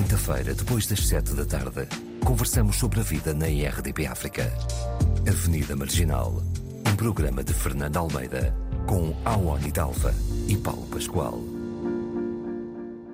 quinta-feira, depois das sete da tarde, conversamos sobre a vida na IRDP África. Avenida Marginal, um programa de Fernando Almeida, com Awani Dalva e Paulo Pascoal.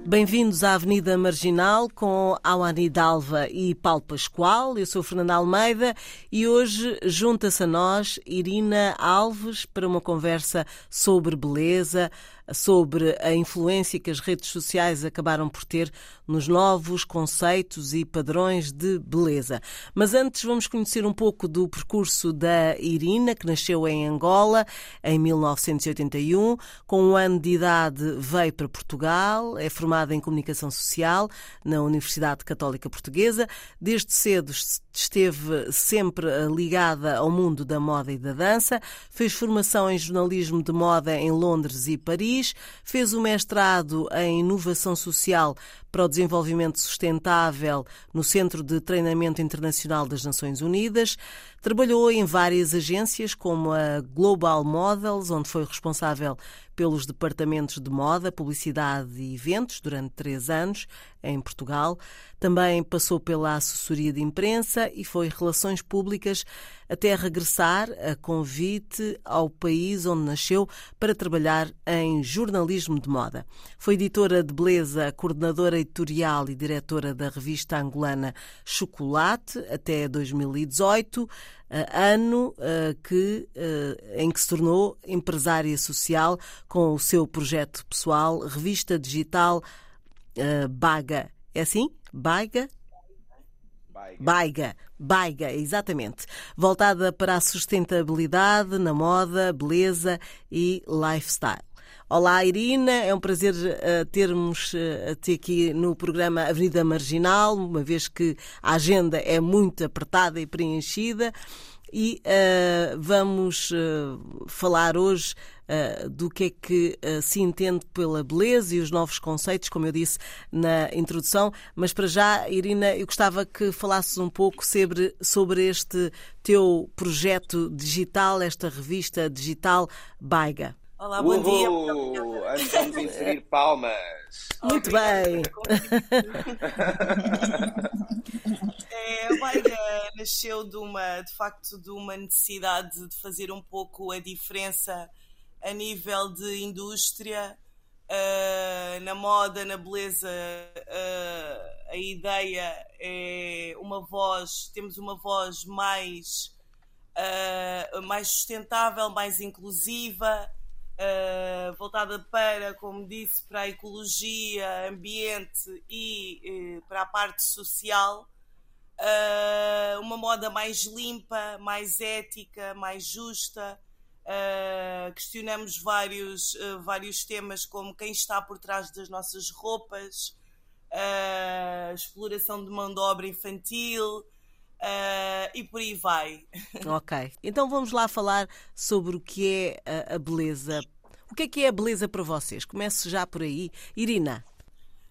Bem-vindos à Avenida Marginal com Awani Dalva e Paulo Pascoal. Eu sou Fernanda Almeida e hoje junta-se a nós Irina Alves para uma conversa sobre beleza, sobre a influência que as redes sociais acabaram por ter nos novos conceitos e padrões de beleza. Mas antes vamos conhecer um pouco do percurso da Irina, que nasceu em Angola em 1981. Com um ano de idade veio para Portugal, é formada em Comunicação Social na Universidade Católica Portuguesa. Desde cedo esteve sempre ligada ao mundo da moda e da dança. Fez formação em jornalismo de moda em Londres e Paris fez o mestrado em Inovação Social para o Desenvolvimento Sustentável no Centro de Treinamento Internacional das Nações Unidas. Trabalhou em várias agências, como a Global Models, onde foi responsável pelos departamentos de moda, publicidade e eventos durante três anos em Portugal. Também passou pela assessoria de imprensa e foi relações públicas até regressar a convite ao país onde nasceu para trabalhar em jornalismo de moda. Foi editora de beleza, coordenadora editorial e diretora da revista angolana Chocolate até 2018, eh, ano que, eh, em que se tornou empresária social com o seu projeto pessoal, revista digital Baga. É assim? Baga? Baiga, Baiga, exatamente. Voltada para a sustentabilidade na moda, beleza e lifestyle. Olá, Irina, é um prazer uh, termos uh, te aqui no programa Avenida Marginal, uma vez que a agenda é muito apertada e preenchida. E uh, vamos falar hoje Uh, do que é que uh, se entende pela beleza e os novos conceitos, como eu disse na introdução. Mas para já, Irina, eu gostava que falasses um pouco sobre, sobre este teu projeto digital, esta revista digital Baiga. Olá, bom Uhul! dia. Antes vamos inserir palmas. Muito bem. é, a Baiga nasceu de uma, de facto, de uma necessidade de fazer um pouco a diferença a nível de indústria, uh, na moda, na beleza. Uh, a ideia é uma voz, temos uma voz mais, uh, mais sustentável, mais inclusiva voltada para, como disse, para a ecologia, ambiente e uh, para a parte social. Uma moda mais limpa, mais ética, mais justa. Questionamos vários, vários temas, como quem está por trás das nossas roupas, a exploração de mão de obra infantil, Uh, e por aí vai. Ok, então vamos lá falar sobre o que é a, beleza. O que é que é a beleza para vocês? Começo já por aí. Irina.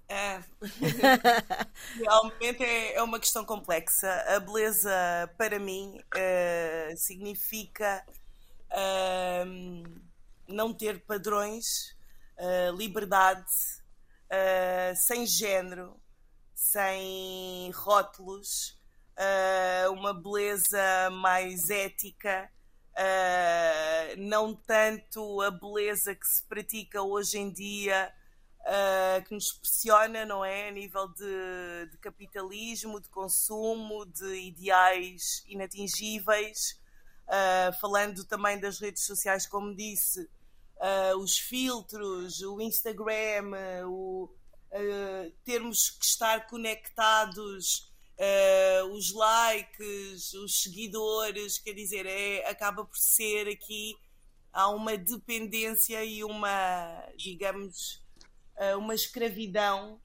É. Realmente é, é, uma questão complexa. A beleza, para mim, uh, significa uh, não ter padrões, uh, liberdade, sem género, sem rótulos, uh, uma beleza mais ética, uh, não tanto a beleza que se pratica hoje em dia. Uh, que nos pressiona, não é? A nível de, de, capitalismo, de consumo, de ideais inatingíveis. Uh, falando também das redes sociais, como disse, uh, os filtros, o Instagram, o, termos que estar conectados uh, os likes, os seguidores, quer dizer, é, acaba por ser aqui há uma dependência e uma, digamos, uh, uma escravidão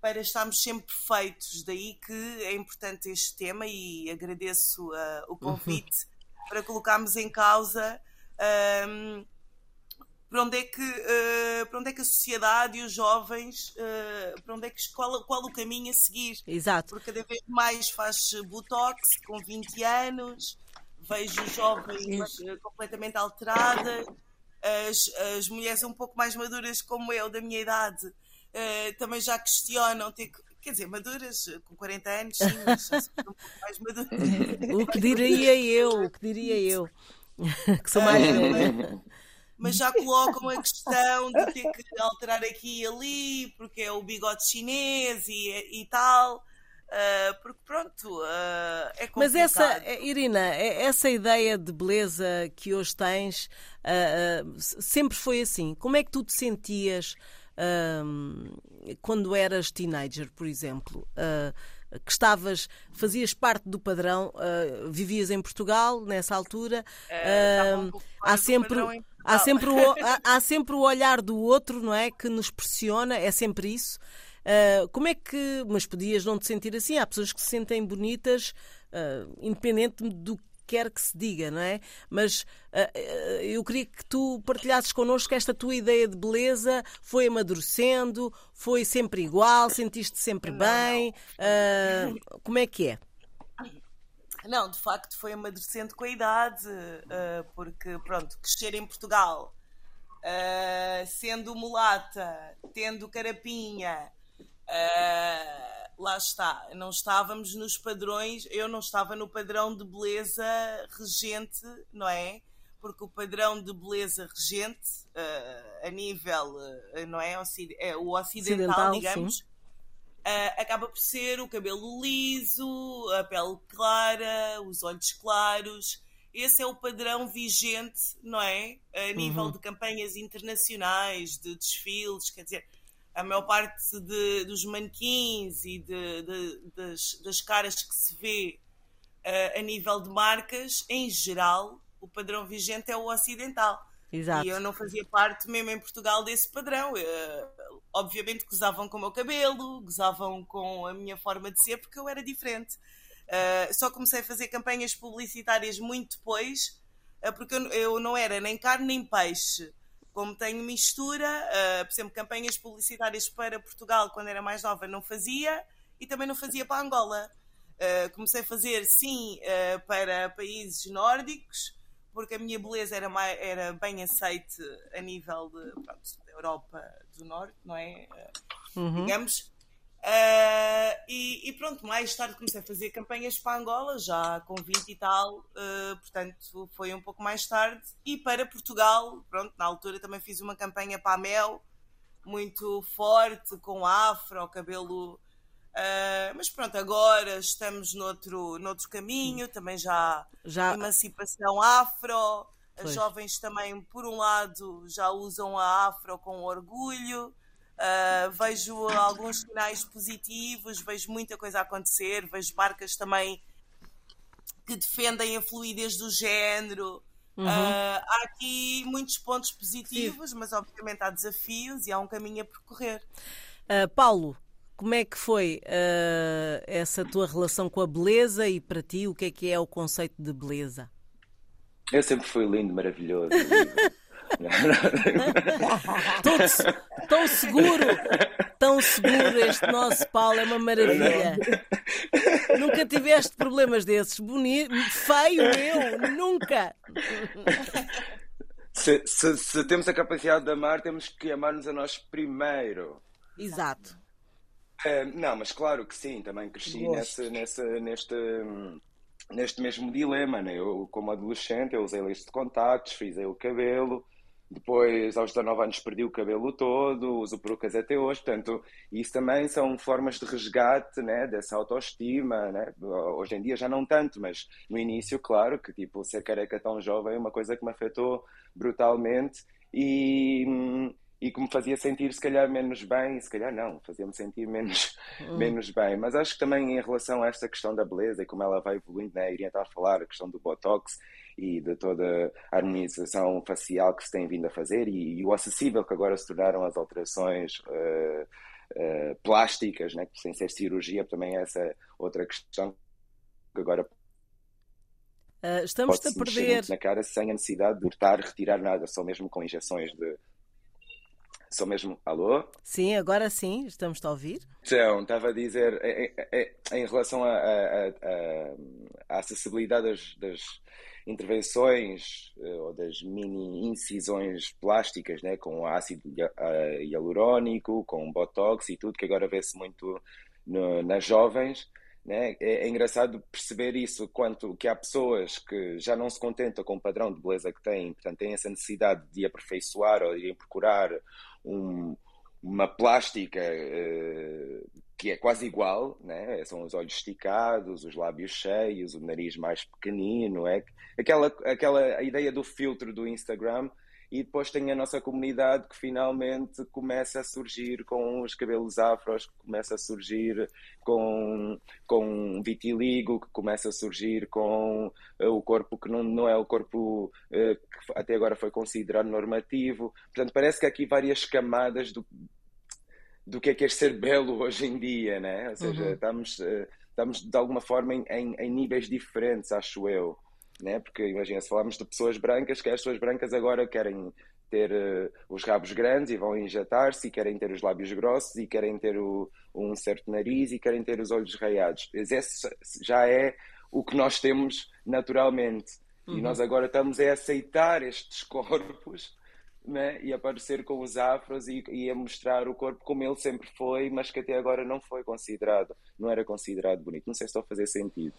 para estarmos sempre perfeitos. Daí que é importante este tema e agradeço uh, o convite uhum. Para colocarmos em causa um, para onde é que, uh, para onde é que a sociedade e os jovens, uh, para onde é que, qual, qual o caminho a seguir. Exato. Porque cada vez mais faz botox com 20 anos, vejo jovens uh, completamente alteradas, as, as mulheres um pouco mais maduras como eu, da minha idade, também já questionam ter que Quer dizer, maduras, com 40 anos, sim, mas já sou um pouco mais maduras. o que diria eu, o que diria eu, que sou mais velha. Mas já colocam a questão de ter que alterar aqui e ali, porque é o bigode chinês e, e tal. Uh, porque pronto, uh, é complicado. Mas essa, eh, Irina, essa ideia de beleza que hoje tens uh, sempre foi assim. Como é que tu te sentias quando eras teenager, por exemplo? que estavas, fazias parte do padrão, vivias em Portugal nessa altura, há sempre, há, sempre o, há, há sempre o olhar do outro, não é? Que nos pressiona, é sempre isso. Uh, como é que. Mas podias não te sentir assim? Há pessoas que se sentem bonitas, uh, independente do que quer que se diga, não é? Mas uh, eu queria que tu partilhasses connosco esta tua ideia de beleza foi amadurecendo, foi sempre igual, sentiste sempre não, bem. Não. como é que é? Não, de facto foi amadurecendo com a idade, porque pronto, crescer em Portugal, sendo mulata, tendo carapinha, Uh, lá está, não estávamos nos padrões, eu não estava no padrão de beleza regente, não é? Porque o padrão de beleza regente, uh, a nível, uh, não é? é o ocidental, ocidental digamos, acaba por ser o cabelo liso, a pele clara, os olhos claros. Esse é o padrão vigente, não é? A nível uhum. de campanhas internacionais, de desfiles, quer dizer, a maior parte de, dos manequins e de, de, das, das, caras que se vê uh, a nível de marcas, em geral, o padrão vigente é o ocidental. Exato. E eu não fazia parte, mesmo em Portugal, desse padrão. Uh, obviamente gozavam com o meu cabelo, gozavam com a minha forma de ser, porque eu era diferente. Uh, só comecei a fazer campanhas publicitárias muito depois, porque eu, eu não era nem carne nem peixe como tenho mistura, uh, por exemplo, campanhas publicitárias para Portugal quando era mais nova não fazia e também não fazia para Angola. Uh, comecei a fazer sim uh, para países nórdicos, porque a minha beleza era, mais, era bem aceite a nível de, pronto, da Europa do Norte, não é? Uhum. Digamos. Uh, e, e, pronto, mais tarde comecei a fazer campanhas para Angola, já com 20 e tal, uh, portanto foi um pouco mais tarde. E para Portugal, pronto, na altura também fiz uma campanha para a Mel, muito forte, com afro, cabelo. Uh, mas pronto, agora estamos noutro, noutro caminho, também já, já... emancipação afro. As jovens também, por um lado, já usam a afro com orgulho. Uh, vejo alguns sinais positivos, vejo muita coisa a acontecer, vejo marcas também que defendem a fluidez do género. Uhum. Uh, há aqui muitos pontos positivos, Sim. mas obviamente há desafios e há um caminho a percorrer. Uh, Paulo, como é que foi essa tua relação com a beleza e para ti o que é que é o conceito de beleza? Eu sempre fui lindo, maravilhoso. tão, tão seguro, tão seguro este nosso Paulo, é uma maravilha. Nunca tiveste problemas desses. Bonito, feio eu, nunca. Se, se, se, temos a capacidade de amar, temos que amar-nos a nós primeiro. Exato. É, não, mas claro que sim, também cresci nesse, nesse, neste, neste mesmo dilema. Né? Eu, como adolescente, eu usei lista de contactos, frisei o cabelo, depois, aos 19 anos, perdi o cabelo todo, uso perucas até hoje. Portanto, isso também são formas de resgate né, dessa autoestima. Né? Hoje em dia já não tanto, mas no início, claro, que tipo, ser careca tão jovem é uma coisa que me afetou brutalmente e, e que me fazia sentir, se calhar, menos bem. Se calhar, não, fazia-me sentir menos, hum. menos bem. Mas acho que também, em relação a esta questão da beleza e como ela vai evoluindo, né, iria estar a falar, a questão do botox e de toda a harmonização facial que se tem vindo a fazer e, e o acessível que agora se tornaram as alterações uh, uh, plásticas, né, sem ser cirurgia, também é essa outra questão que agora Uh, estamos a perder na cara sem a necessidade de cortar, retirar nada, só mesmo com injeções de só mesmo alô? Sim, agora sim, estamos a ouvir. Então, estava a dizer em, em, em relação à acessibilidade das, das, intervenções eh, ou das mini incisões plásticas, né, com ácido hialurónico, com botox e tudo, que agora vê-se muito no, nas jovens, né? É, é, engraçado perceber isso, quanto que há pessoas que já não se contentam com o padrão de beleza que têm, portanto têm essa necessidade de aperfeiçoar ou de procurar um, uma plástica uh, que é quase igual, né? são os olhos esticados, os lábios cheios, o nariz mais pequenino, é aquela, aquela a ideia do filtro do Instagram e depois tem a nossa comunidade que finalmente começa a surgir com os cabelos afros, que começa a surgir com, com vitiligo, que começa a surgir com uh, o corpo que não, não é o corpo uh, que até agora foi considerado normativo. Portanto, parece que há aqui várias camadas do, do que é que é ser belo hoje em dia, né? Ou seja, uhum. estamos, uh, estamos de alguma forma em, em, em níveis diferentes, acho eu né? porque imagina, se falamos de pessoas brancas, que as pessoas brancas agora querem ter uh, os rabos grandes e vão injetar-se, e querem ter os lábios grossos, e querem ter o, um certo nariz, e querem ter os olhos raiados. Esse já é o que nós temos naturalmente. Uhum. E nós agora estamos a aceitar estes corpos né? e aparecer com os afros e, e, a mostrar o corpo como ele sempre foi, mas que até agora não foi considerado, não era considerado bonito. Não sei se estou a fazer sentido.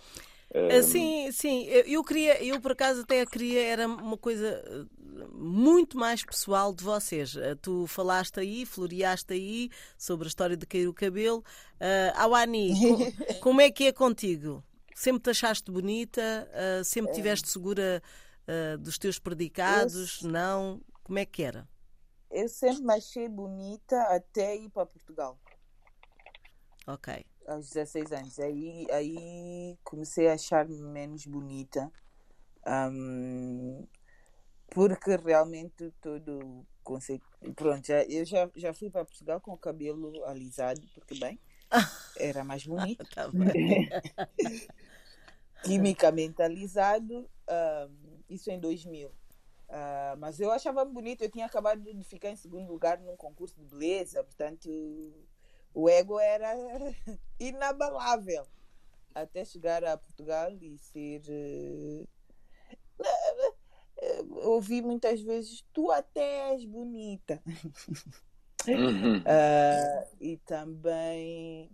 Ah, sim, sim. Eu, queria, eu por acaso até queria, era uma coisa ah, muito mais pessoal de vocês. Ah, tu falaste aí, floreaste aí sobre a história de cair o cabelo. Uh, Awani, com, como é que é contigo? Sempre te achaste bonita? Uh, sempre estiveste segura uh, dos teus predicados? Eu... Não? Como é que era? Eu sempre me achei bonita até ir para Portugal. Ok. Aos 16 anos. Aí, aí comecei a achar-me menos bonita. Um, porque realmente todo conceito. Pronto, já, eu já, já fui para Portugal com o cabelo alisado, porque bem, era mais bonito. tá Quimicamente alisado, um, isso em 2000. Uh, mas eu achava bonito, eu tinha acabado de ficar em segundo lugar num concurso de beleza, portanto o ego era inabalável até chegar a Portugal e ser. Ouvi muitas vezes: Tu até és bonita. Uhum. Uh, e também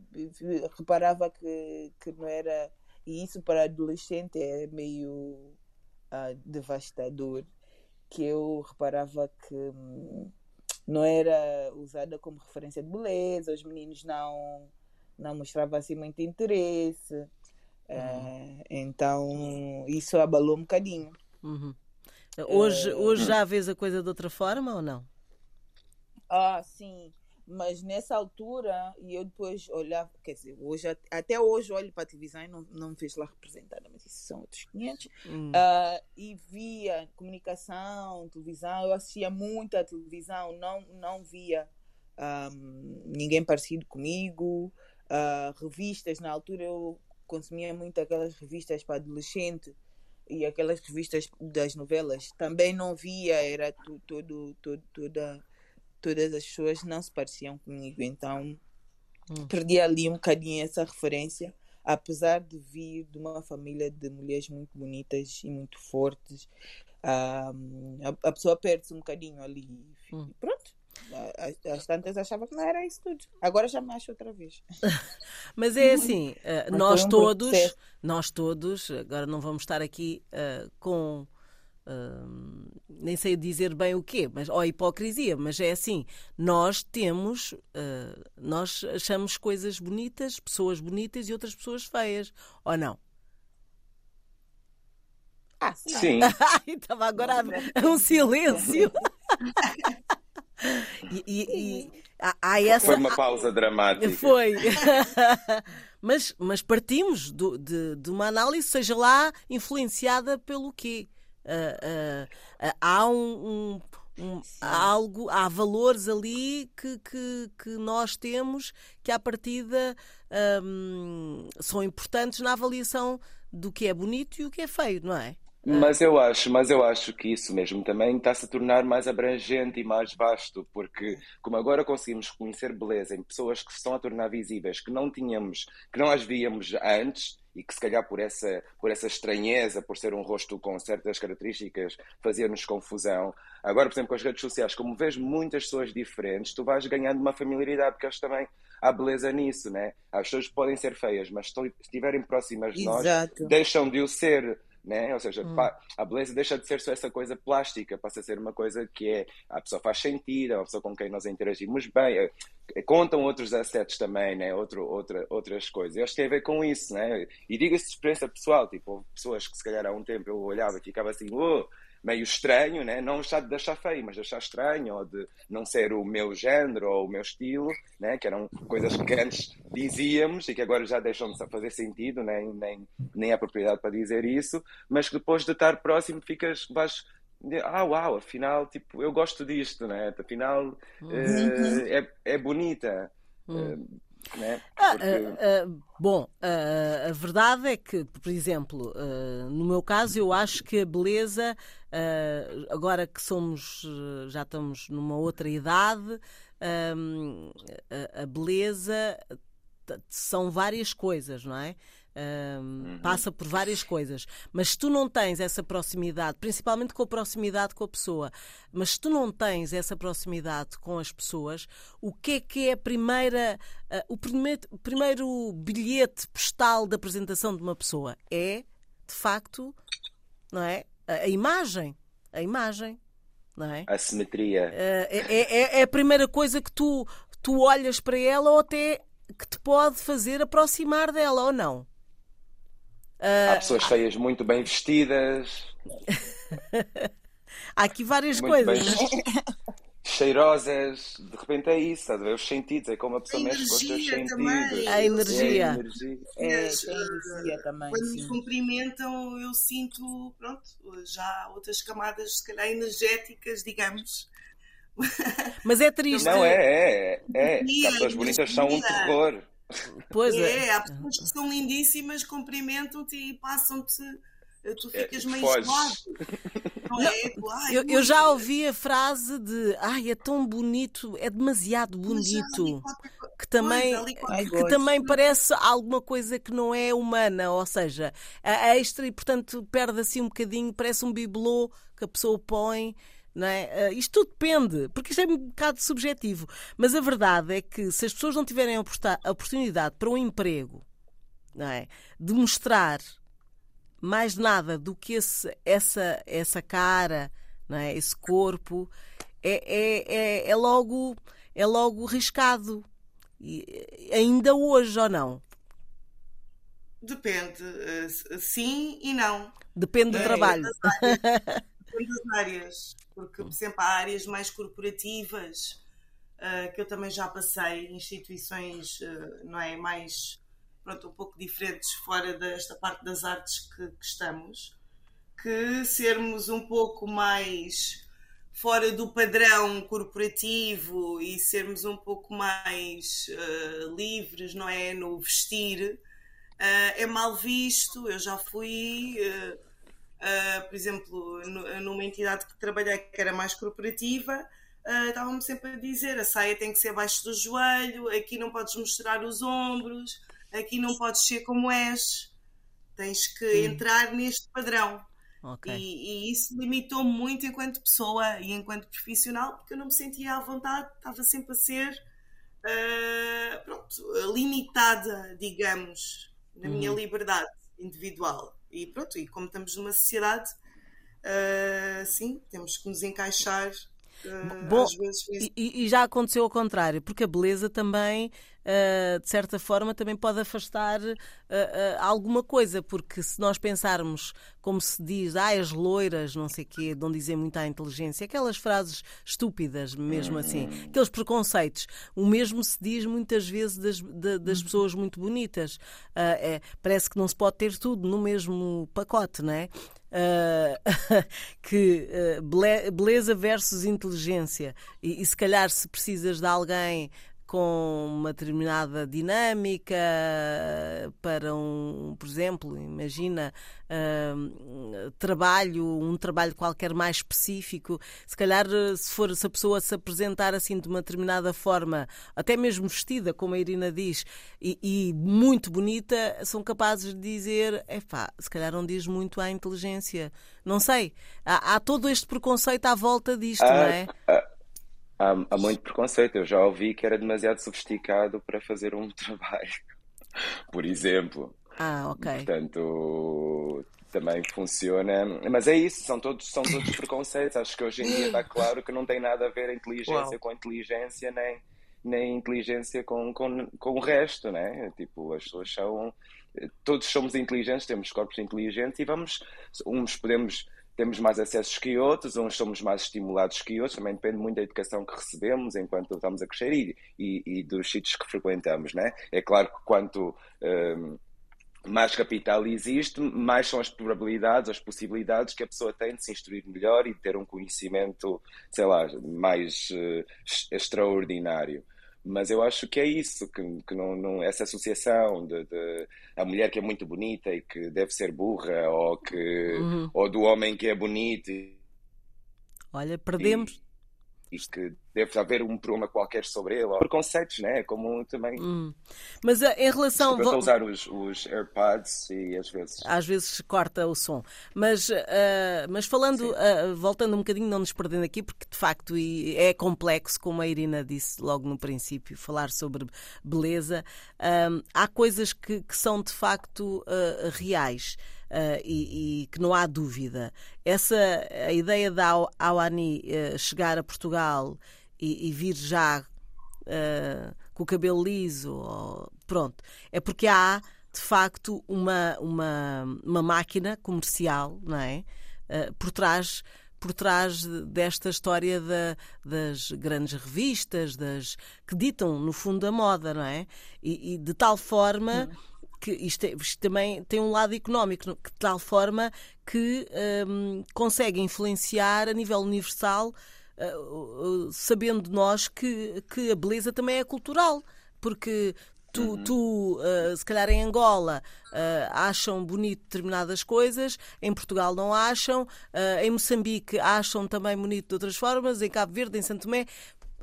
reparava que, que não era. E isso para adolescente é meio uh, devastador que eu reparava que hum, não era usada como referência de beleza, os meninos não, não mostravam assim muito interesse. Uhum. Então isso abalou um bocadinho. Uhum. Hoje, hoje já vês a coisa de outra forma ou não? Ah, sim. Mas nessa altura, e eu depois olhava, quer dizer, hoje, até hoje olho para a televisão e não, não me vejo lá representada, mas isso são outros 500. Hum. Uh, e via comunicação, televisão, eu assistia muito à televisão, não, não via um, ninguém parecido comigo. Uh, revistas, na altura eu consumia muito aquelas revistas para adolescente e aquelas revistas das novelas. Também não via, era tudo, toda todas as pessoas não se pareciam comigo, então hum. perdi ali um bocadinho essa referência, apesar de vir de uma família de mulheres muito bonitas e muito fortes. Um, a, a, pessoa perde-se um bocadinho ali. Hum. Pronto. As tantas achava que não era isso tudo. Agora já me acho outra vez. Mas é assim, uh, nós todos, nós todos, agora não vamos estar aqui uh, com nem sei dizer bem o quê, mas ou hipocrisia, mas é assim, nós temos, uh, nós achamos coisas bonitas, pessoas bonitas e outras pessoas feias, ou não? Ah, sim. Estava agora a... um silêncio. e, e, e há, essa... Foi uma pausa dramática. Foi. mas, mas partimos do, de, de uma análise, seja lá influenciada pelo quê? Uh, há um, um, um algo, há valores ali que, que, que, nós temos que à partida um, são importantes na avaliação do que é bonito e o que é feio, não é? Mas eu acho, mas eu acho que isso mesmo também está-se a tornar mais abrangente e mais vasto, porque como agora conseguimos conhecer beleza em pessoas que se estão a tornar visíveis, que não tínhamos, que não as víamos antes, e que se calhar por essa, por essa estranheza, por ser um rosto com certas características, fazia-nos confusão. Agora, por exemplo, com as redes sociais, como vês muitas pessoas diferentes, tu vais ganhando uma familiaridade, porque eles também há beleza nisso, né? As pessoas podem ser feias, mas se estiverem próximas de nós, Exato. deixam de o ser. Né? Ou seja, Hum. a beleza deixa de ser só essa coisa plástica, passa a ser uma coisa que é a pessoa faz sentido, é uma pessoa com quem nós interagimos bem, é- é- contam outros assets também, né? Outro, outra, outras coisas. Eu acho que tem a ver com isso, né? E diga-se de experiência pessoal, tipo, pessoas que se calhar há um tempo eu olhava e ficava assim, oh, meio estranho, né? não já de achar feio, mas de achar estranho, ou de não ser o meu género ou o meu estilo, né? que eram coisas que antes dizíamos e que agora já deixam de fazer sentido, nem, nem, nem há propriedade para dizer isso, mas que depois de estar próximo ficas, vais. Ah, uau, afinal, tipo, eu gosto disto, né? Afinal, eh, é, é bonita. eh, né? Ah, Porque- ah, ah, bom, ah, a verdade é que, por exemplo, ah, no meu caso, eu acho que a beleza, ah, agora que somos, ah, já estamos numa outra idade, a, beleza são várias coisas, não é? Ahm, Passa por várias coisas, mas se tu não tens essa proximidade, principalmente com a proximidade com a pessoa, mas se tu não tens essa proximidade com as pessoas, o que é que é a primeira, ah, o primeiro, o primeiro bilhete postal de apresentação de uma pessoa? É, de facto, não é? A, a imagem, a imagem, não é? a simetria. É, é- é a primeira coisa que tu, tu olhas para ela ou até que te pode fazer aproximar dela ou não. Há pessoas feias muito bem vestidas, Há aqui várias muito bem coisas. cheirosas, de repente é isso, a ver? Os sentidos, é como a pessoa A mexe com os seus energia sentidos. também. A energia. É, a energia. É, Mas, tem energia também, Quando me sim. cumprimentam, eu sinto, pronto, já outras camadas, se calhar, energéticas, digamos. Mas é triste. Não, é, é, é. As pessoas bonitas são um terror. Pois é. É, há pessoas que são lindíssimas, cumprimentam-te e passam-te, tu É, ficas meio. Não é? Eu, eu já ui, ouvi a frase de ai, é tão bonito, é demasiado bonito, que também, que também parece alguma coisa que não é humana, ou seja, a extra e portanto perde assim um bocadinho, parece um bibelô que a pessoa põe. Não é? Ah, Isto tudo depende, porque isto é um bocado subjetivo. Mas a verdade é que se as pessoas não tiverem a oportunidade para um emprego, não é? de mostrar mais nada do que esse- essa, essa cara, não é? esse corpo, é, é, é, é logo, é logo riscado. E, ainda hoje ou não? Depende, eh, sim e não. Depende do É, trabalho. Depende das áreas, porque, por exemplo, há áreas mais corporativas eh, que eu também já passei, instituições eh, não é, mais pronto, um pouco diferentes fora desta parte das artes que, que estamos, que sermos um pouco mais fora do padrão corporativo e sermos um pouco mais eh, livres, não é, no vestir, eh, é mal visto. Eu já fui eh, Uh, por exemplo, nu- numa entidade que trabalhei que era mais corporativa, uh, estavam-me sempre a dizer: a saia tem que ser abaixo do joelho, aqui não podes mostrar os ombros, aqui não podes ser como és, tens que entrar neste padrão. Ok. E, e isso limitou muito enquanto pessoa e enquanto profissional, porque eu não me sentia à vontade, estava sempre a ser uh, pronto, limitada, digamos, na minha liberdade individual. E pronto, e como estamos numa sociedade, uh, sim, temos que nos encaixar. uh, Bom, às vezes E, e- e já aconteceu ao contrário, porque a beleza também, ah, de certa forma, também pode afastar ah, ah, alguma coisa, porque se nós pensarmos, como se diz, ah, as loiras, não sei o quê, não dizem muito à inteligência, aquelas frases estúpidas, mesmo assim, aqueles preconceitos, o mesmo se diz muitas vezes das, da- das pessoas muito bonitas. É, parece que não se pode ter tudo no mesmo pacote, não é? Uh, que uh, bele- beleza versus inteligência. E, e se calhar, se precisas de alguém com uma determinada dinâmica para um, por exemplo, imagina uh, trabalho, um trabalho qualquer mais específico, se calhar se for se a pessoa se apresentar assim de uma determinada forma, até mesmo vestida, como a Irina diz, e, e muito bonita, são capazes de dizer, epá, se calhar não diz muito à inteligência. Não sei. Há, há todo este preconceito à volta disto, não é? Ah, há, há muito preconceito. Eu já ouvi que era demasiado sofisticado para fazer um trabalho, por exemplo. Ah, ok. Portanto, também funciona. Mas é isso, são todos, são todos preconceitos. Acho que hoje em dia está claro que não tem nada a ver a inteligência Uau. com a inteligência, nem, nem inteligência com, com, com o resto, né? Tipo, as pessoas são. Todos somos inteligentes, temos corpos inteligentes e vamos. Uns podemos. Temos mais acessos que outros, uns somos mais estimulados que outros, também depende muito da educação que recebemos enquanto estamos a crescer e, e, e dos sítios que frequentamos, né? É claro que quanto. Um, mais capital existe, mais são as probabilidades, as possibilidades que a pessoa tem de se instruir melhor e de ter um conhecimento, sei lá, mais uh, extraordinário. Mas eu acho que é isso, que, que não, não, essa associação de, de, a mulher que é muito bonita e que deve ser burra, ou, que, uhum. ou do homem que é bonito. Olha, perdemos, e que deve haver um problema qualquer sobre ele, ou preconceitos, né? Como também. Hum. Mas uh, em relação. Vou usar os, os AirPods e às vezes. Às vezes corta o som. Mas, uh, mas falando, uh, voltando um bocadinho, não nos perdendo aqui, porque de facto é complexo, como a Irina disse logo no princípio, falar sobre beleza. há coisas que, que, são de facto reais. Uh, e, e, que não há dúvida. Essa a ideia da Awani uh, chegar a Portugal e, e vir já uh, com o cabelo liso, ou, pronto, é porque há de facto uma, uma, uma máquina comercial, não é? por trás por trás desta história da, das grandes revistas, das que ditam no fundo a moda, não é? E, e de tal forma que isto, é, isto, também tem um lado económico, de tal forma que um, consegue influenciar a nível universal, uh, uh, sabendo nós que, que a beleza também é cultural, porque Tu, uhum. tu uh, se calhar em Angola, uh, acham bonito determinadas coisas, em Portugal não acham, uh, em Moçambique acham também bonito de outras formas, em Cabo Verde, em Santo Tomé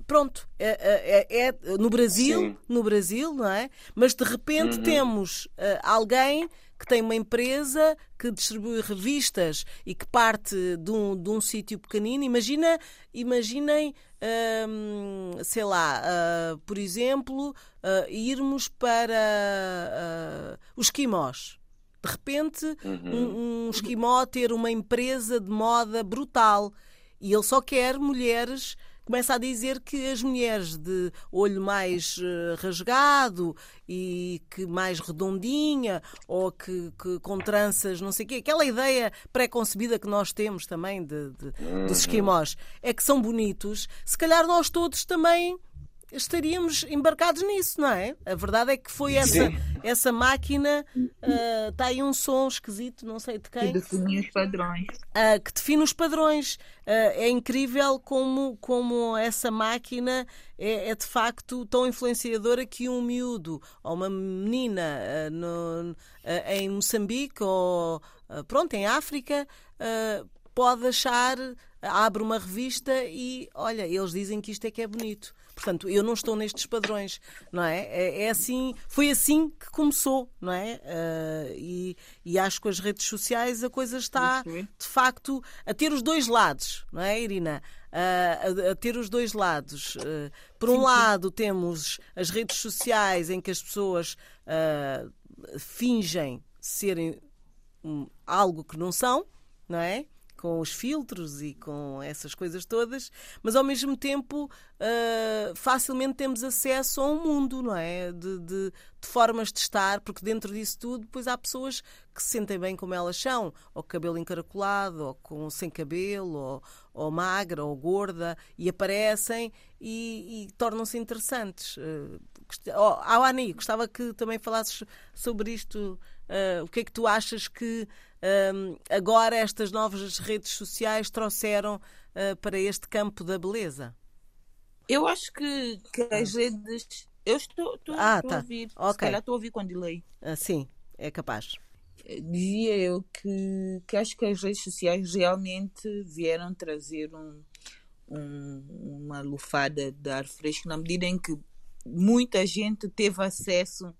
pronto, é, é, é no Brasil, Sim. no Brasil, não é? Mas de repente uhum. temos uh, alguém que tem uma empresa que distribui revistas e que parte de um, de um sítio pequenino. Imagina, imaginem, uh, sei lá, uh, por exemplo, uh, irmos para os esquimós. De repente, uhum. um, um esquimó ter uma empresa de moda brutal e ele só quer mulheres começa a dizer que as mulheres de olho mais uh, rasgado e que mais redondinha ou que, que, com tranças, não sei o quê, aquela ideia pré-concebida que nós temos também de, de, dos uhum. esquimós, é que são bonitos, se calhar nós todos também estaríamos embarcados nisso, não é? A verdade é que foi essa, essa máquina. Uh, está aí um som esquisito, não sei de quem. Que define os padrões. Uh, que define os padrões. Uh, é incrível como, como essa máquina é, é, de facto tão influenciadora que um miúdo ou uma menina no, em Moçambique ou pronto, em África pode achar, abre uma revista e olha, eles dizem que isto é que é bonito. Portanto, eu não estou nestes padrões, não é? É, é assim, foi assim que começou, não é? Uh, e, e acho que com as redes sociais a coisa está, de facto, a ter os dois lados, não é, Irina? Uh, a, a, ter os dois lados. Uh, por um sim, lado, sim. temos as redes sociais em que as pessoas fingem serem um, algo que não são, não é? Com os filtros e com essas coisas todas, mas ao mesmo tempo uh, facilmente temos acesso a um mundo, não é? De, de, de, formas de estar, porque dentro disso tudo, depois há pessoas que se sentem bem como elas são, ou cabelo encaracolado, ou com, sem cabelo, ou, ou magra, ou gorda, e aparecem e, e tornam-se interessantes. Uh, oh, Ani, gostava que também falasses sobre isto. Uh, o que é que tu achas que um, agora estas novas redes sociais trouxeram uh, para este campo da beleza? Eu acho que, que as redes. Eu estou, estou, ah, estou tá. a ouvir. Okay. Se calhar estou a ouvir quando leio. Ah, sim, é capaz. Dizia eu que, que acho que as redes sociais realmente vieram trazer um, um, uma lufada de ar fresco na medida em que muita gente teve acesso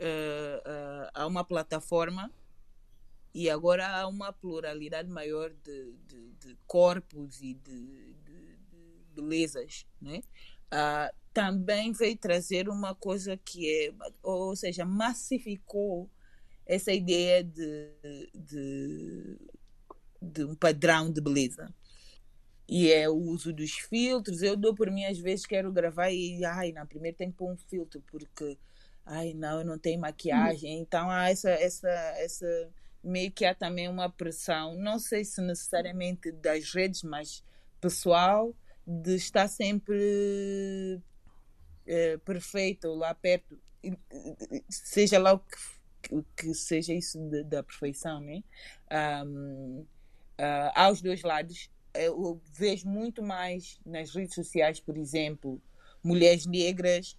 uh, uh, a uma plataforma e agora há uma pluralidade maior de, de, de corpos e de, de, belezas, né? Uh, também veio trazer uma coisa que é, ou seja, massificou essa ideia de, de, de um padrão de beleza. E é o uso dos filtros. Eu dou por mim, às vezes, quero gravar e, ai, na primeira tem que pôr um filtro, porque, ai, não, eu não tenho maquiagem. Então, há essa, essa, essa, meio que há também uma pressão, não sei se necessariamente das redes, mas pessoal, de estar sempre é, perfeito lá perto, seja lá o que, que seja isso de, da perfeição, né? Um, uh, ah, aos dois lados, eu vejo muito mais nas redes sociais, por exemplo, mulheres negras,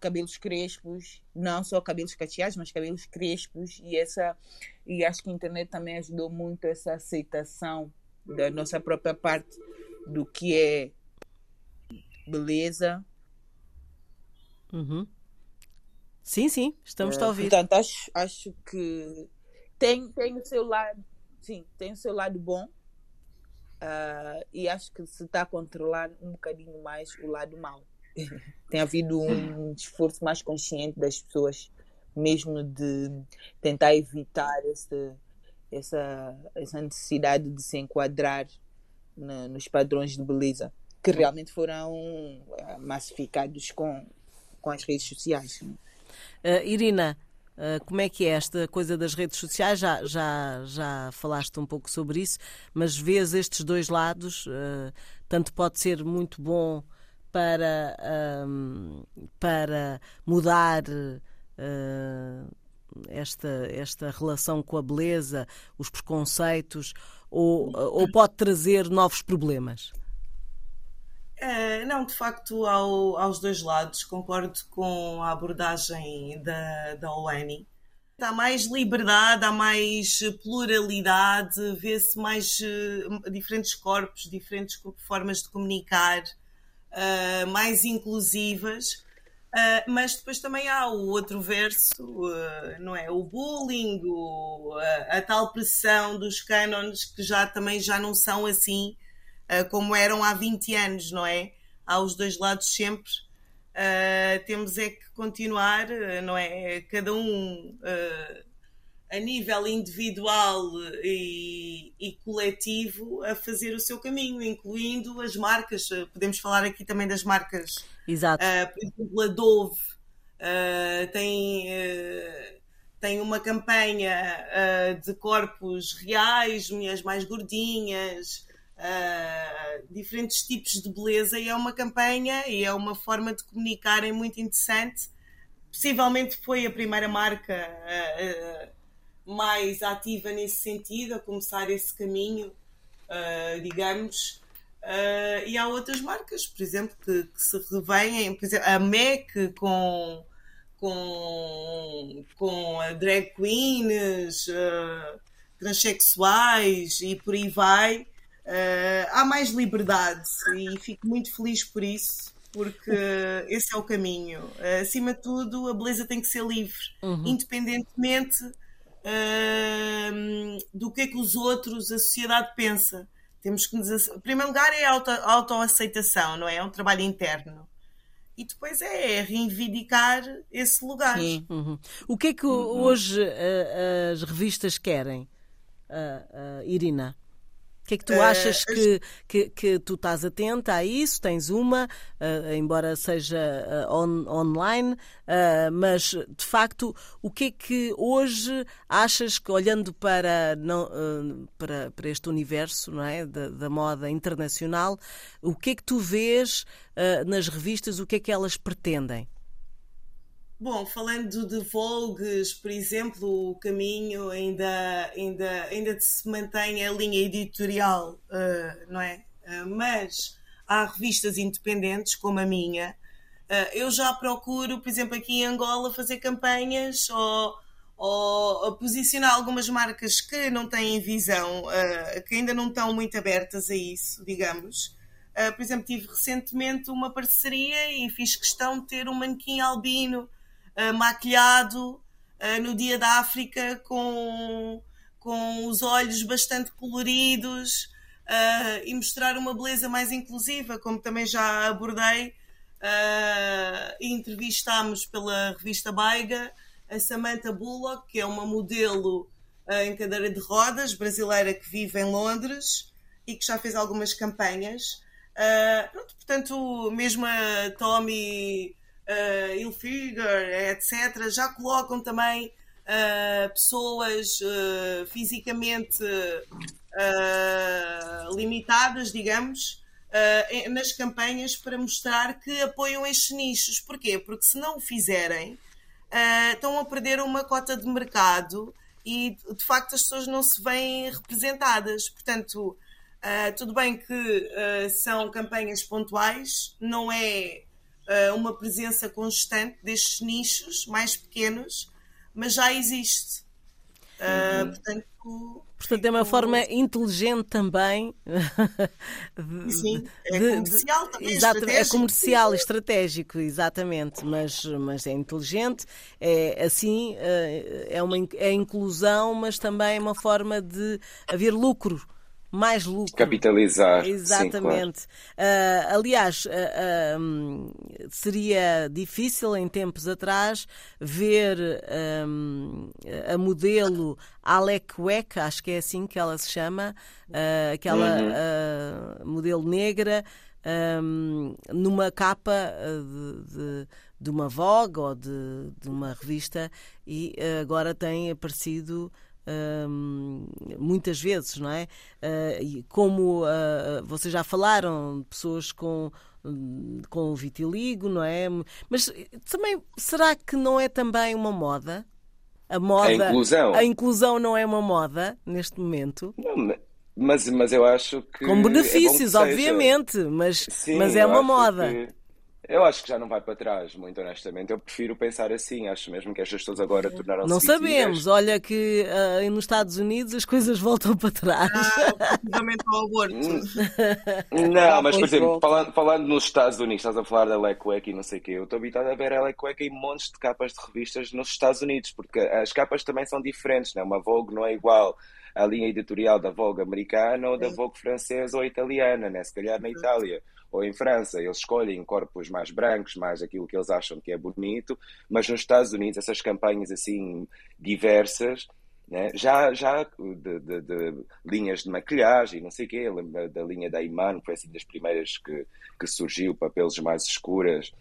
cabelos crespos, não só cabelos cacheados, mas cabelos crespos e essa e acho que a internet também ajudou muito essa aceitação da nossa própria parte do que é beleza Uhum. Sim, sim, estamos é, a ouvir. Portanto, acho, acho que tem, tem o seu lado, sim, tem o seu lado bom. Uh, e acho que se está a controlar um bocadinho mais o lado mau. tem havido um esforço mais consciente das pessoas, mesmo de tentar evitar esse, essa, essa necessidade de se enquadrar na, nos padrões de beleza que realmente foram uh, massificados com, com as redes sociais. Uh, Irina, uh, como é que é esta coisa das redes sociais? Já, já, já falaste um pouco sobre isso, mas vês estes dois lados, uh, tanto pode ser muito bom para, um, para mudar esta, esta relação com a beleza, os preconceitos, ou, ou pode trazer novos problemas? É, não, de facto, ao, aos dois lados, concordo com a abordagem da, da ONI. Há mais liberdade, há mais pluralidade, vê-se mais uh, diferentes corpos, diferentes formas de comunicar, uh, mais inclusivas. Uh, mas depois também há o outro verso, não é? O bullying, o, a, a tal pressão dos cânones que já também já não são assim uh, como eram há 20 anos, não é? Há os dois lados sempre. Uh, temos é que continuar, uh, não é? Cada um a nível individual e, e, coletivo a fazer o seu caminho, incluindo as marcas. Podemos falar aqui também das marcas. Exato. por exemplo, a Dove tem tem uma campanha uh, de corpos reais, mulheres mais gordinhas, uh, diferentes tipos de beleza e é uma campanha e é uma forma de comunicarem muito interessante. Possivelmente foi a primeira marca uh, uh, mais ativa nesse sentido, a começar esse caminho, digamos. e há outras marcas, por exemplo, que, que se revêem, por exemplo, a MEC com com, com drag queens, uh, transexuais e por aí vai. Uh, há mais liberdade e fico muito feliz por isso, porque esse é o caminho. Uh, acima de tudo, a beleza tem que ser livre, uhum. independentemente uh, do que é que os outros, a sociedade pensa. Temos que nos, em primeiro lugar é a auto, autoaceitação, não é? É um trabalho interno. E depois é reivindicar esse lugar. Uhum. O que é que uhum. hoje as revistas querem, Irina? O que é que tu eh, achas uh, que, que, que, tu estás atenta a isso? Tens uma, uh, embora seja uh, on, online, mas de facto, o que é que hoje achas que, olhando para, não, para, para este universo não é? da, da, moda internacional, o que é que tu vês nas revistas, o que é que elas pretendem? Bom, falando de Vogues, por exemplo, o caminho ainda, ainda, ainda se mantém a linha editorial, uh, não é? Uh, mas há revistas independentes, como a minha. Uh, eu já procuro, por exemplo, aqui em Angola, fazer campanhas ou, ou, posicionar algumas marcas que não têm visão, que ainda não estão muito abertas a isso, digamos. por exemplo, tive recentemente uma parceria e fiz questão de ter um manequim albino maquilhado uh, no dia da África com, com os olhos bastante coloridos. uh, e mostrar uma beleza mais inclusiva, como também já abordei. E entrevistámos pela revista Baiga a Samantha Bullock, que é uma modelo em cadeira de rodas, brasileira que vive em Londres e que já fez algumas campanhas. Uh, portanto, mesmo a Tommy uh, Hilfiger, etc., já colocam também uh, pessoas uh, fisicamente limitadas, digamos, nas campanhas para mostrar que apoiam estes nichos. Porquê? Porque se não o fizerem, estão a perder uma cota de mercado e de facto as pessoas não se veem representadas. Portanto, tudo bem que são campanhas pontuais, não é uma presença constante destes nichos mais pequenos mas já existe. Uh, portanto, portanto, é uma forma inteligente também. De, Sim, é de, comercial também. Exato, é comercial, estratégico, exatamente, mas, mas é inteligente. É assim, ah, é uma é inclusão, mas também é uma forma de haver lucro mais lucro. Capitalizar. Exatamente. Sim, claro. uh, aliás, uh, uh, seria difícil em tempos atrás ver a modelo Alec Weck, acho que é assim que ela se chama, aquela uhum. modelo negra, um, numa capa de, de de uma Vogue ou de, de uma revista e agora tem aparecido muitas vezes, não é? Uh, como uh, vocês já falaram, pessoas com com vitiligo, não é? Mas também será que não é também uma moda? A moda, a inclusão, a inclusão não é uma moda neste momento. Não, mas, mas eu acho que. Com benefícios, é obviamente, mas, Sim, mas é uma moda. Que eu acho que já não vai para trás, muito honestamente. Eu prefiro pensar assim. Acho mesmo que estas pessoas agora tornaram-se. Não sabemos. Olha que uh, nos Estados Unidos as coisas voltam para trás. Ah, ao aborto. não, mas por exemplo, falando, falando nos Estados Unidos, estás a falar da Lecueca e não sei o quê. Eu estou habituado a ver a Lecueca em montes de capas de revistas nos Estados Unidos, porque as capas também são diferentes, né? Uma Vogue não é igual à linha editorial da Vogue americana ou da Vogue francesa ou italiana, né? Se calhar na Itália ou em França, eles escolhem corpos mais brancos, mais aquilo que eles acham que é bonito, mas nos Estados Unidos essas campanhas assim diversas, né? já, já de, de, de, linhas de maquilhagem, não sei o quê, lembro da linha da Iman, que foi assim das primeiras que, que surgiu para peles mais escuras,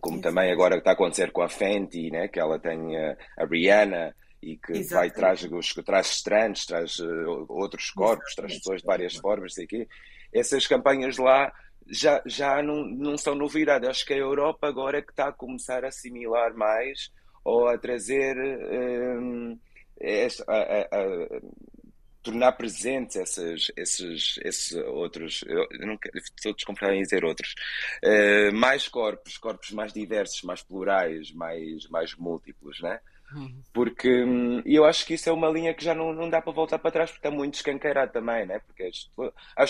como também agora está a acontecer com a Fenty, né? que ela tem a, a Rihanna, e que Exatamente. vai traz, os, traz estranhos, traz uh, outros corpos, Exatamente. traz pessoas de várias formas, sei quê. Essas campanhas lá já, já não, não são novidade. Acho que a Europa agora é que está a começar a assimilar mais ou a trazer um, a, a, a, tornar presentes esses, esses, esses outros, eu não estou desconfortável em dizer outros, uh, mais corpos, corpos mais diversos, mais plurais, mais, mais múltiplos, né? Uhum. Porque hum, eu acho que isso é uma linha que já não, não dá para voltar para trás, porque está muito escancarado também, né? Porque acho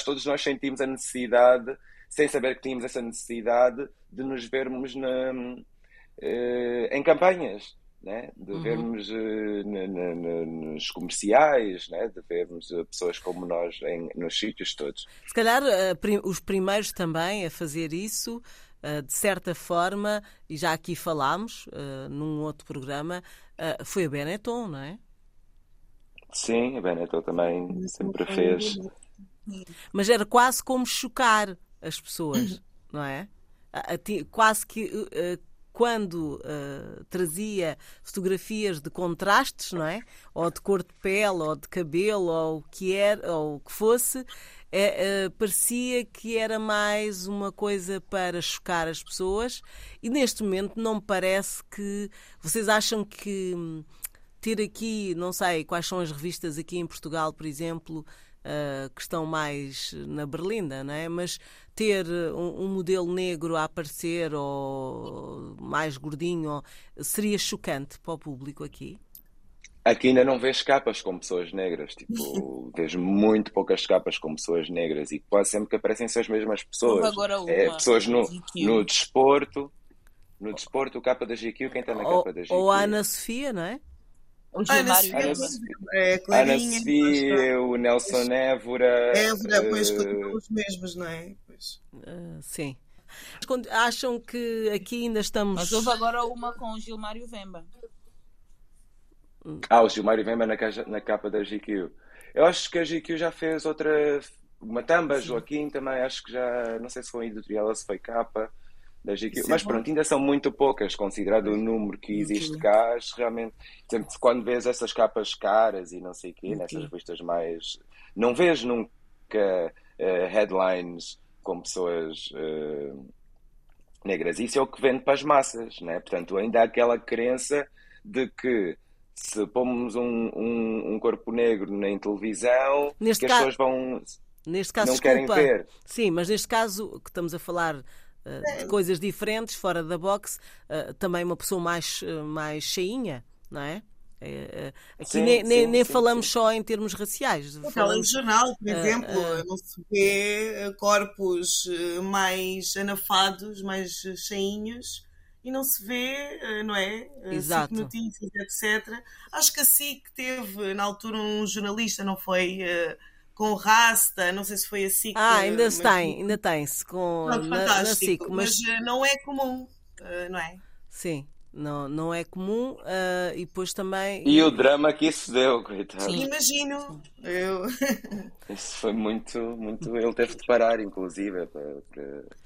que todos nós sentimos a necessidade sem saber que tínhamos essa necessidade de nos vermos na, uh, em campanhas. Né? de uhum. vermos uh, nos comerciais, né? de vermos uh, pessoas como nós em, nos sítios todos. Se calhar uh, prim os primeiros também a fazer isso, de certa forma, e já aqui falámos num outro programa, foi a Benetton, não é? Sim, a Benetton também sempre fez. Mas era quase como chocar as pessoas, não é? Quase que uh, quando uh, trazia fotografias de contrastes, não é? Ou de cor de pele, ou de cabelo, ou o que era, ou o que fosse, é, parecia que era mais uma coisa para chocar as pessoas. E neste momento não me parece que vocês acham que hum, ter aqui, não sei, quais são as revistas aqui em Portugal, por exemplo, uh, que estão mais na berlinda, não é? Mas ter um, um, modelo negro a aparecer ou mais gordinho seria chocante para o público aqui? Aqui ainda não vês capas com pessoas negras, tipo, vês muito poucas capas com pessoas negras e quase sempre que aparecem são as mesmas pessoas. Agora uma, é, pessoas no, no desporto, no desporto, o capa da GQ, quem está na capa da GQ? Ou a Ana Sofia, não é? O Gilmário Ana, é, Ana Sofia, o Nelson Évora. Évora, pois uh... os mesmos, não é? Uh, sim. Acham que aqui ainda estamos. Mas houve agora uma com o Gilmário Vemba. Ah, o Gilmário Vemba na, na capa da GQ. Eu acho que a GQ já fez outra. Uma tamba, Joaquim também, acho que já. Não sei se foi editorial ou se foi capa da GQ. Mas pronto, ainda são muito poucas, considerado o número que existe cá. Realmente. Sempre quando vês essas capas caras e não sei o quê, nessas revistas mais. Não vês nunca uh, headlines com pessoas uh, negras. Isso é o que vende para as massas, né? Portanto, ainda há aquela crença de que se pomos um, um, um corpo negro na televisão, neste que as pessoas vão. Neste caso, não desculpa, querem ver. Sim, mas neste caso que estamos a falar de coisas diferentes, fora da box, uh, também uma pessoa mais, uh, mais cheinha, não é? Aqui sim, nem, sim, nem sim, falamos só em termos raciais. No falamos, jornal, por exemplo, uh, uh, não se vê corpos mais anafados, mais cheinhos, e não se vê, não é? Exato. Notícias, etc. Acho que a SIC teve, na altura, um jornalista, não foi? Com Rasta, não sei se foi a SIC. Ah, ainda mas... tem, ainda tem-se com Pronto, na, na SIC, mas... mas não é comum, não é? Sim. Não, não é comum uh, e depois também. E o drama que isso deu, coitado. Sim, imagino. Eu... Isso foi muito, muito. Ele teve de parar, inclusive, para, para,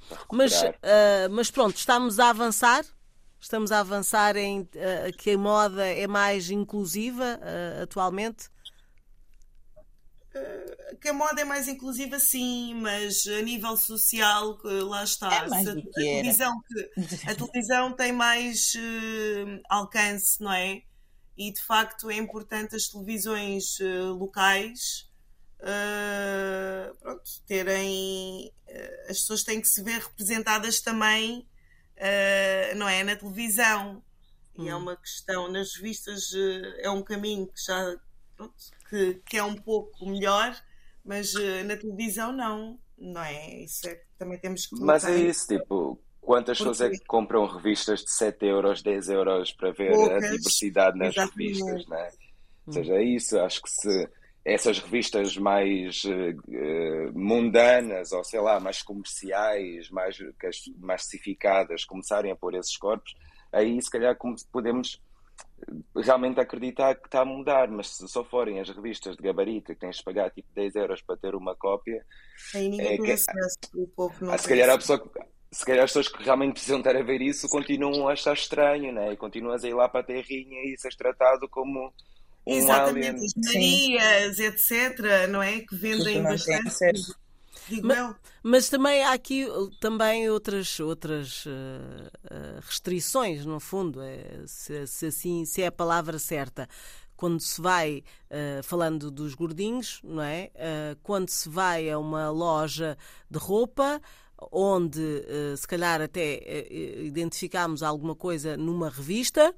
para mas, uh, mas pronto, estamos a avançar. Estamos a avançar em uh, que a moda é mais inclusiva atualmente. Eh, que a moda é mais inclusiva, sim, mas a nível social, lá está. É mais a, a, televisão a televisão tem mais uh, alcance, não é? E de facto é importante as televisões uh, locais uh, pronto, terem. as pessoas têm que se ver representadas também, não é? Na televisão. E é hum. uma questão, nas revistas é um caminho que já pronto, que, que é um pouco melhor, mas uh, na televisão não, não é? Isso é que também temos que. Mas é isso, tipo, quantas Porque... pessoas é que compram revistas de 7 euros, 10 euros para ver Poucas, a diversidade nas exatamente. revistas, não é? Ou seja, é isso, acho que se essas revistas mais uh, mundanas ou sei lá, mais comerciais, mais massificadas começarem a pôr esses corpos, aí se calhar podemos realmente acreditar que está a mudar, mas se só forem as revistas de gabarito que tens de pagar tipo 10 euros para ter uma cópia. Aí ninguém é que, acesso, o povo não ah, se calhar a pessoa se calhar as pessoas que realmente precisam estar a ver isso continuam a achar estranho, né? E continuas a ir lá para a terrinha e seres tratado como um Exatamente, alien. as Marias, etc., não é? Que vendem bastante. Mas, mas, também há aqui também outras, outras uh, restrições, no fundo, é, se, se, assim se é a palavra certa. Quando se vai, uh, falando dos gordinhos, não é? Uh, quando se vai a uma loja de roupa, onde se calhar até identificamos alguma coisa numa revista,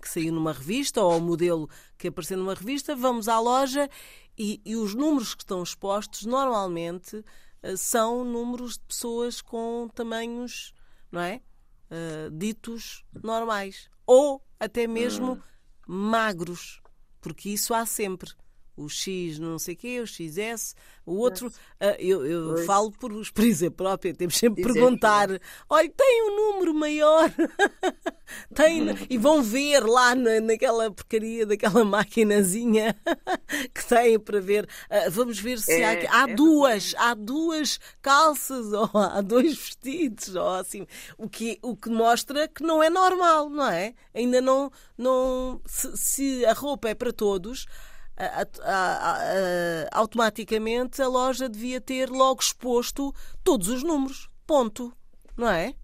que saiu numa revista, ou o modelo que apareceu numa revista, vamos à loja e, e os números que estão expostos normalmente são números de pessoas com tamanhos, não é? Uh, ditos normais. Ou até mesmo hum. magros, porque isso há sempre o X não sei o quê, o XS, o outro, uh, eu, eu falo por experiência própria, temos sempre que perguntar, olha, tem um número maior, tem, e vão ver lá na, naquela porcaria daquela maquinazinha que tem para ver, uh, vamos ver se é, há, há é duas, há duas calças, ou há dois vestidos, ou assim, o que, o que mostra que não é normal, não é? Ainda não, não se, se a roupa é para todos, a, a, a, automaticamente a loja devia ter logo exposto todos os números. Ponto. Não é?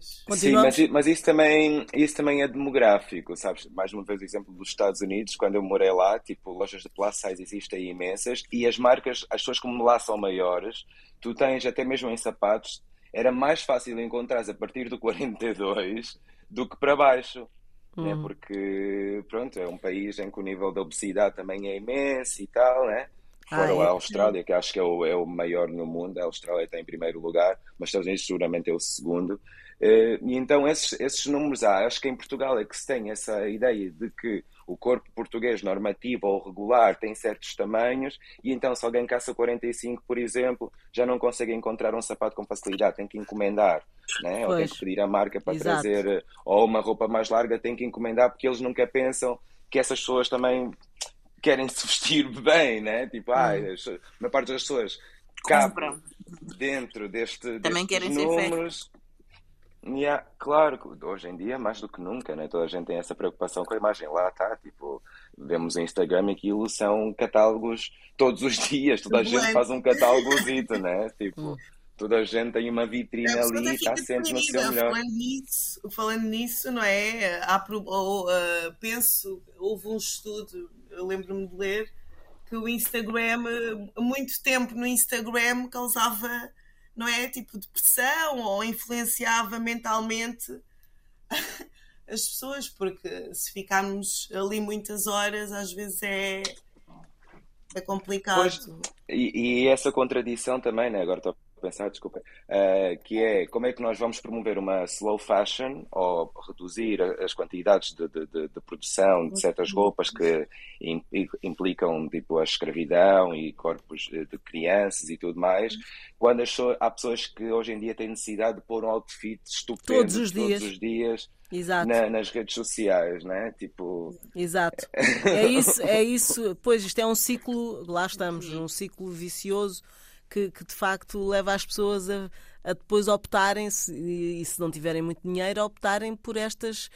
Sim, mas, mas, isso, também, isso também é demográfico, sabes? Mais uma vez o exemplo dos Estados Unidos, quando eu morei lá, tipo, lojas de plus size existem imensas e as marcas, as pessoas como lá são maiores, tu tens até mesmo em sapatos, era mais fácil encontrar a partir do 42 do que para baixo né? Uhum. porque pronto, é um país em que o nível de obesidade também é imenso e tal, né? Fora ah, é? a Austrália, que acho que é o, é o maior no mundo, a Austrália está em primeiro lugar, mas Estados Unidos seguramente é o segundo. Uh, e então esses, esses números há. Acho que em Portugal é que se tem essa ideia de que o corpo português normativo ou regular tem certos tamanhos e então se alguém caça 45, por exemplo, já não consegue encontrar um sapato com facilidade, tem que encomendar, né? ou tem que pedir a marca para Exato. trazer, ou uma roupa mais larga tem que encomendar porque eles nunca pensam que essas pessoas também querem se vestir bem, né? Tipo, ah, a maior parte das pessoas cabe dentro deste, Também destes querem números. Yeah, claro, hoje em dia mais do que nunca, né? Toda a gente tem essa preocupação com a imagem. Lá está, tipo, vemos o Instagram e aquilo são catálogos todos os dias, toda a gente faz um catálogozito, né? Tipo, toda a gente tem uma vitrine Não, ali e está sempre no seu melhor. Falando nisso, falando nisso, não é? Há, ou, uh, penso, houve um estudo, eu lembro-me de ler, que o Instagram, muito tempo no Instagram causava, não é? Tipo depressão ou influenciava mentalmente as pessoas, porque se ficarmos ali muitas horas, às vezes é, é complicado. Pois, e, e essa contradição também, né? Agora estou pensar, desculpa, eh, que é como é que nós vamos promover uma slow fashion ou reduzir as quantidades de, de- de- de produção de certas roupas que im- implicam tipo a escravidão e corpos de crianças e tudo mais, quando as há pessoas que hoje em dia têm necessidade de pôr um outfit estupendo Todos os dias. todos os dias na- nas redes sociais, né? Tipo, Exato. É isso, é isso. Pois isto é um ciclo, lá estamos, um ciclo vicioso que, que de facto leva as pessoas a, a depois optarem, se, e se não tiverem muito dinheiro, a optarem por estas.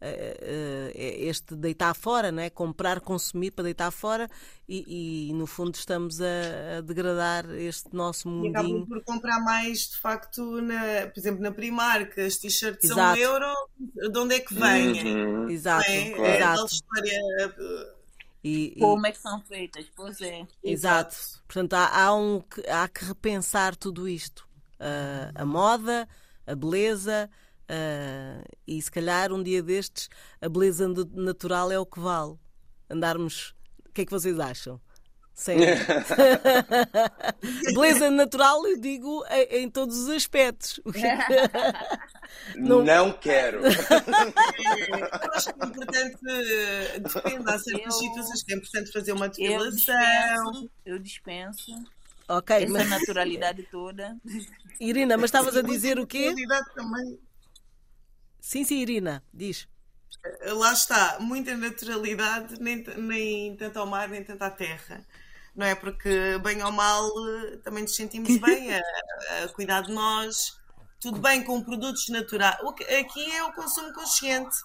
eh, eh, este deitar fora, não é? comprar, consumir para deitar fora e, e, no fundo estamos a, a degradar este nosso E acabam por comprar mais, de facto, na, por exemplo, na Primark, as t-shirts são um euro, de onde é que vêm? uhum. Exato, é? claro. É exato. história. Uh, E- e- Como é que são feitas? Pois é. Exato. Portanto, há, há um, que- há que repensar tudo isto. Ah, a moda, a beleza ah, e se calhar um dia destes a beleza na- natural é o que vale. Andarmos. O que é que vocês acham? Beleza natural, eu digo em, todos os aspectos. Não- Não quero. Eu acho que é importante, depende, há certas Eu- situações que é importante fazer uma Eu depilação. dispenso, eu dispenso ok, essa mas naturalidade toda. Irina, mas estavas a dizer o quê? Qualidade também. Sim, sim, Irina, diz. Lá está, muita naturalidade, nem, nem tanto ao mar, nem tanto à terra. Não é? Porque, bem ou mal, eh, também nos sentimos bem a, a cuidar de nós. Tudo bem com produtos naturais. Aqui é o consumo consciente.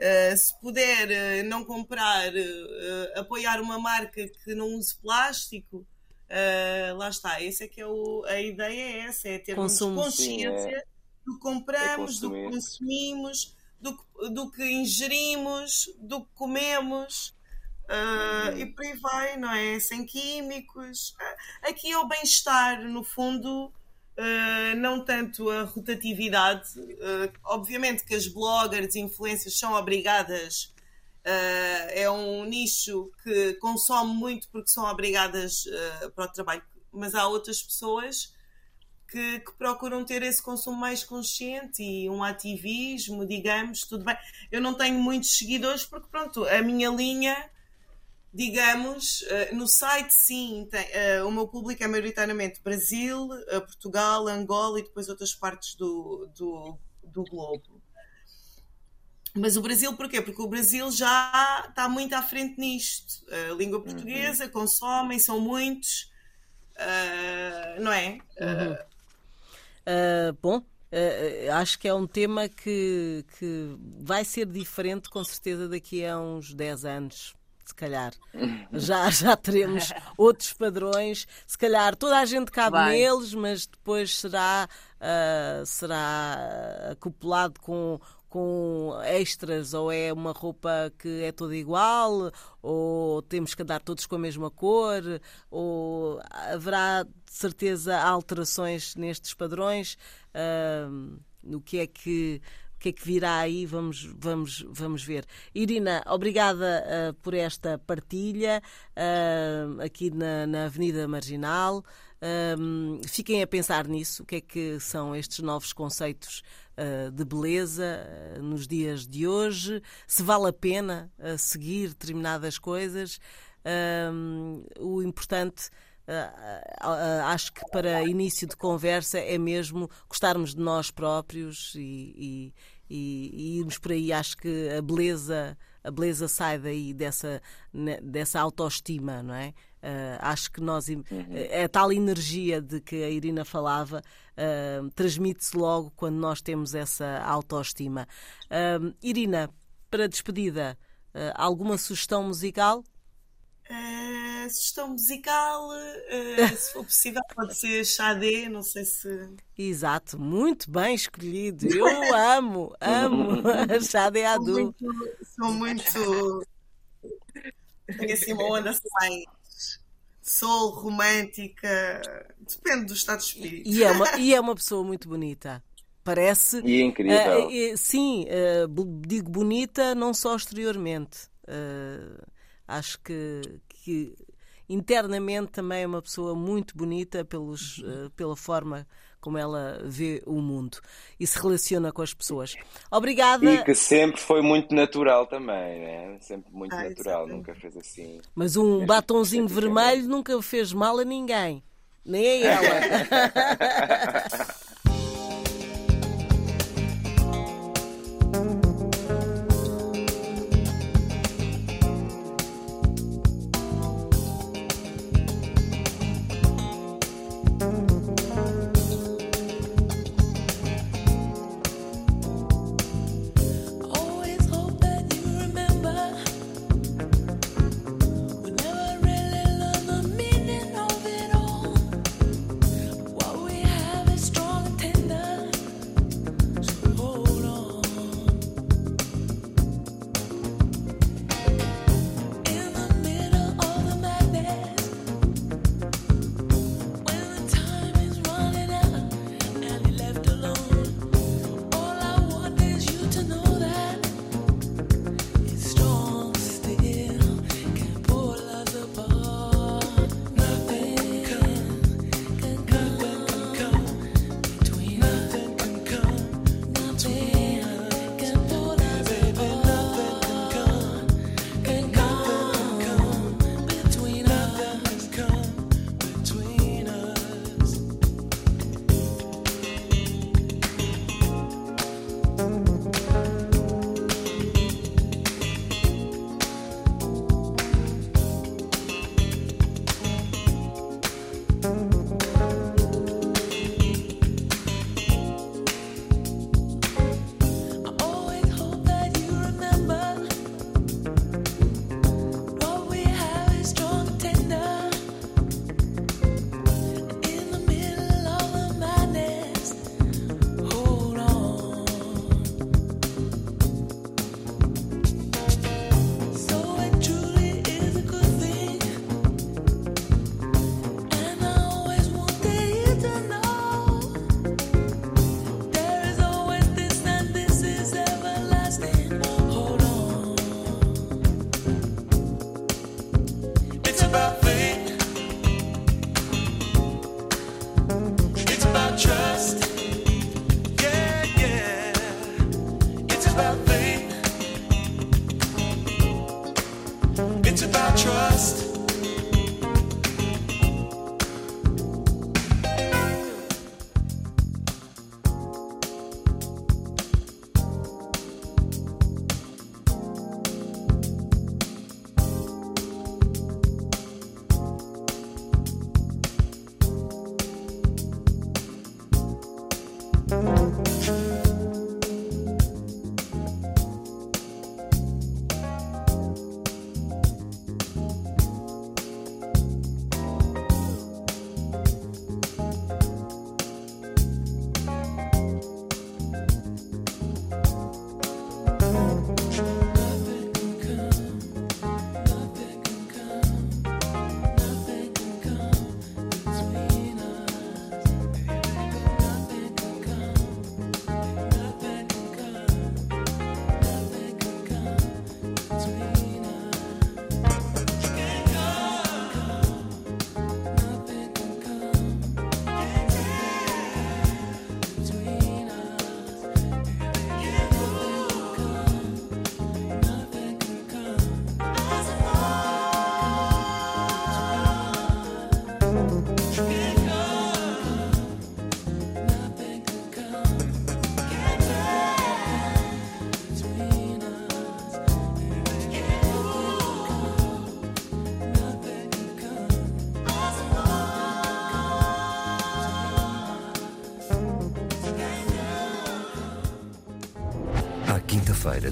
Uh, se puder uh, não comprar, uh, apoiar uma marca que não use plástico, lá está. Essa é que é o, a ideia é essa, é termos Consumo. consciência Sim, do que compramos, É do que consumimos, do que, do que ingerimos, do que comemos. Uh, e por aí vai, não é? Sem químicos. Uh, Aqui é o bem-estar, no fundo, uh, não tanto a rotatividade. Uh, obviamente que as bloggers e influências são obrigadas. é um nicho que consome muito porque são obrigadas para o trabalho, mas há outras pessoas que, que procuram ter esse consumo mais consciente e um ativismo, digamos, tudo bem. Eu não tenho muitos seguidores porque, pronto, a minha linha, digamos, eh, no site sim, tem, eh, o meu público é maioritariamente Brasil, eh, Portugal, Angola e depois outras partes do, do, do globo. Mas o Brasil porquê? Porque o Brasil já está muito à frente nisto. A língua portuguesa, consomem, são muitos, eh, não é? Eh, Uh, bom, uh, acho que é um tema que, que vai ser diferente com certeza daqui a uns 10 anos. Se calhar já, já teremos outros padrões. Se calhar toda a gente cabe Vai. neles, mas depois será, uh, será acoplado com, com extras, ou é uma roupa que é toda igual, ou temos que andar todos com a mesma cor, ou haverá de certeza alterações nestes padrões. ahm, no que é que que é que virá aí, vamos, vamos, vamos ver. Irina, obrigada ah, por esta partilha ah, aqui na, na Avenida Marginal. Ahm, fiquem a pensar nisso, o que é que são estes novos conceitos uh, de beleza uh, nos dias de hoje, se vale a pena uh, seguir determinadas coisas. o importante. Acho que para início de conversa é mesmo gostarmos de nós próprios e, e, e irmos por aí. Acho que a beleza, a beleza sai daí dessa, dessa autoestima, não é? Uh, acho que nós uhum. é a tal energia de que a Irina falava uh, transmite-se logo quando nós temos essa autoestima. Uh, Irina, para despedida, alguma sugestão musical? Sugestão musical, se for possível, pode ser Xadé, não sei se. Exato, muito bem escolhido. Eu amo, amo Xadé Adu. Sou muito. Sou muito... Tenho assim uma onda mais soul, romântica, depende do estado de espírito. E é uma, e é uma pessoa muito bonita. Parece. E é incrível. Uh, sim, uh, digo bonita não só exteriormente. Uh, acho que, que internamente também é uma pessoa muito bonita pelos, pela forma como ela vê o mundo e se relaciona com as pessoas. Obrigada. E que sempre foi muito natural também, né? Sempre muito ah, natural, nunca fez assim. Mas um batonzinho vermelho nunca fez mal a ninguém, nem a ela.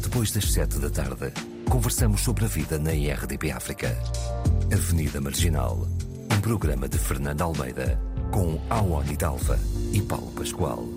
depois das sete da tarde, conversamos sobre a vida na IRDP África. Avenida Marginal, um programa de Fernando Almeida, com Awani Dalva e Paulo Pascoal.